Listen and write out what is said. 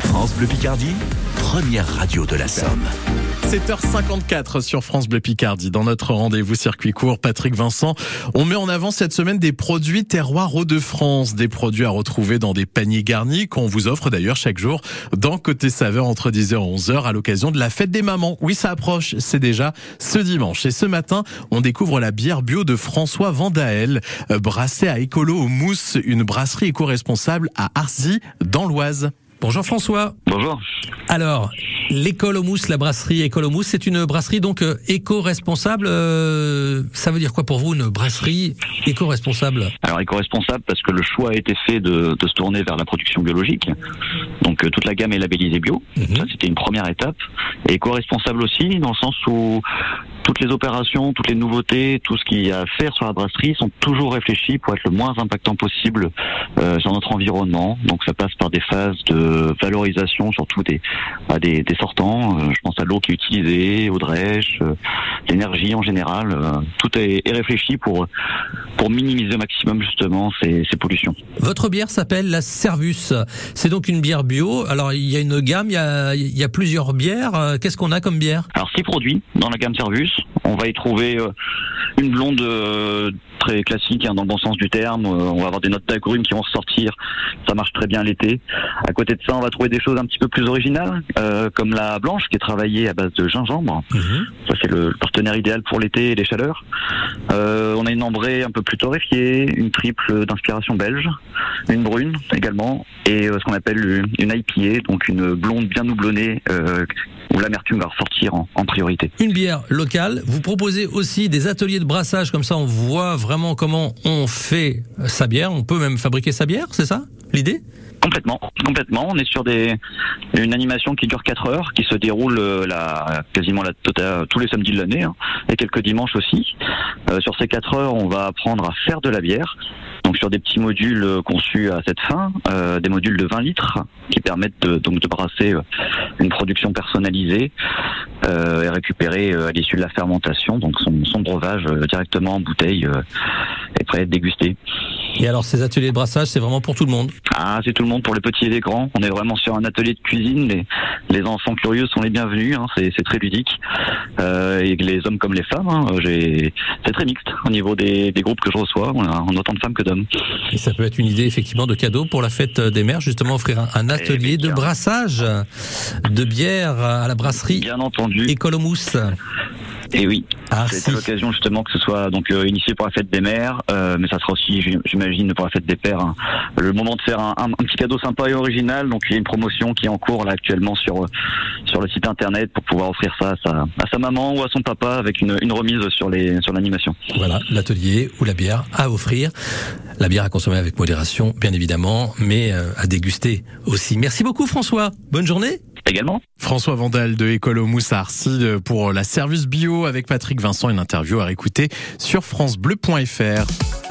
France Bleu Picardie, première radio de la Somme. 7h54 sur France Bleu Picardie. Dans notre rendez-vous circuit court, Patrick Vincent, on met en avant cette semaine des produits terroirs Hauts-de-France, des produits à retrouver dans des paniers garnis qu'on vous offre d'ailleurs chaque jour dans Côté Saveur entre 10h et 11h à l'occasion de la fête des mamans. Oui, ça approche, c'est déjà ce dimanche. Et ce matin, on découvre la bière bio de François Vandael, euh, brassée à écolo au mousse, une brasserie éco-responsable à Arsy, dans l'Oise. Bonjour François. Bonjour. Alors, l'école au mousse, la brasserie école au mousse, c'est une brasserie donc euh, éco-responsable. Euh, ça veut dire quoi pour vous une brasserie éco-responsable? Alors éco-responsable parce que le choix a été fait de, de se tourner vers la production biologique. Donc euh, toute la gamme est labellisée bio. Mhm. Ça c'était une première étape. Et éco-responsable aussi dans le sens où toutes les opérations, toutes les nouveautés, tout ce qu'il y a à faire sur la brasserie sont toujours réfléchis pour être le moins impactant possible euh, sur notre environnement. Donc ça passe par des phases de valorisation, surtout des, bah, des, sortants. Euh, je pense à l'eau qui est utilisée, au drèche, euh, l'énergie en général. Euh, tout est, réfléchi pour pour minimiser au maximum justement ces, ces pollutions. Votre bière s'appelle la Servus. C'est donc une bière bio. Alors il y a une gamme, il y a, il y a plusieurs bières. Euh, Qu'est-ce qu'on a comme bière? Alors six produits dans la gamme Servus. On va y trouver euh, une blonde très classique hein, dans le bon sens du terme. On va avoir des notes d'agrumes qui vont ressortir. Ça marche très bien l'été. À côté de ça, on va trouver des choses un petit peu plus originales, euh, comme la blanche qui est travaillée à base de gingembre. Ça c'est le partenaire idéal pour l'été et les chaleurs. Euh, on a une ambrée un peu plus torréfiée, une triple d'inspiration belge, une brune également, et euh, ce qu'on appelle une, IPA, donc une blonde bien houblonnée, euh, où l'amertume va ressortir en priorité. Une bière locale. Vous proposez aussi des ateliers de brassage, comme ça on voit vraiment comment on fait sa bière. On peut même fabriquer sa bière, c'est ça? L'idée? Complètement, complètement. On est sur des une animation qui dure 4 heures, qui se déroule euh, la, quasiment la totale, tous les samedis de l'année, hein, et quelques dimanches aussi. Euh, sur ces 4 heures, on va apprendre à faire de la bière. Donc sur des petits modules euh, conçus à cette fin, des modules de 20 litres qui permettent de, donc de brasser une production personnalisée et récupérer à l'issue de la fermentation, donc son, son breuvage directement en bouteille est prêt à être dégusté. Et alors ces ateliers de brassage, c'est vraiment pour tout le monde. Ah, c'est tout le monde pour les petits et les grands. On est vraiment sur un atelier de cuisine. Les, les enfants curieux sont les bienvenus. Hein. C'est, c'est très ludique. Euh, et les hommes comme les femmes. hein. J'ai... C'est très mixte au niveau des, des groupes que je reçois. On a, on a autant de femmes que d'hommes. Et ça peut être une idée effectivement de cadeau pour la fête des mères, justement offrir un, un atelier de brassage de bière à la brasserie Bien entendu. Écolomousse Et oui, à c'est l'occasion justement que ce soit donc euh, initié pour la fête des mères, euh, mais ça sera aussi, j'im- j'imagine, pour la fête des pères, hein, le moment de faire un, un- un petit cadeau sympa et original. Donc il y a une promotion qui est en cours là actuellement sur euh, sur le site internet pour pouvoir offrir ça à sa, à sa maman ou à son papa avec une, une remise sur les sur l'animation. Voilà, l'atelier ou la bière à offrir. La bière à consommer avec modération, bien évidemment, mais euh, à déguster aussi. Merci beaucoup François. Bonne journée. François Vandal de École au Mousse à Arcy euh, pour la Service Bio avec Patrick Vincent, une interview à écouter sur francebleu.fr.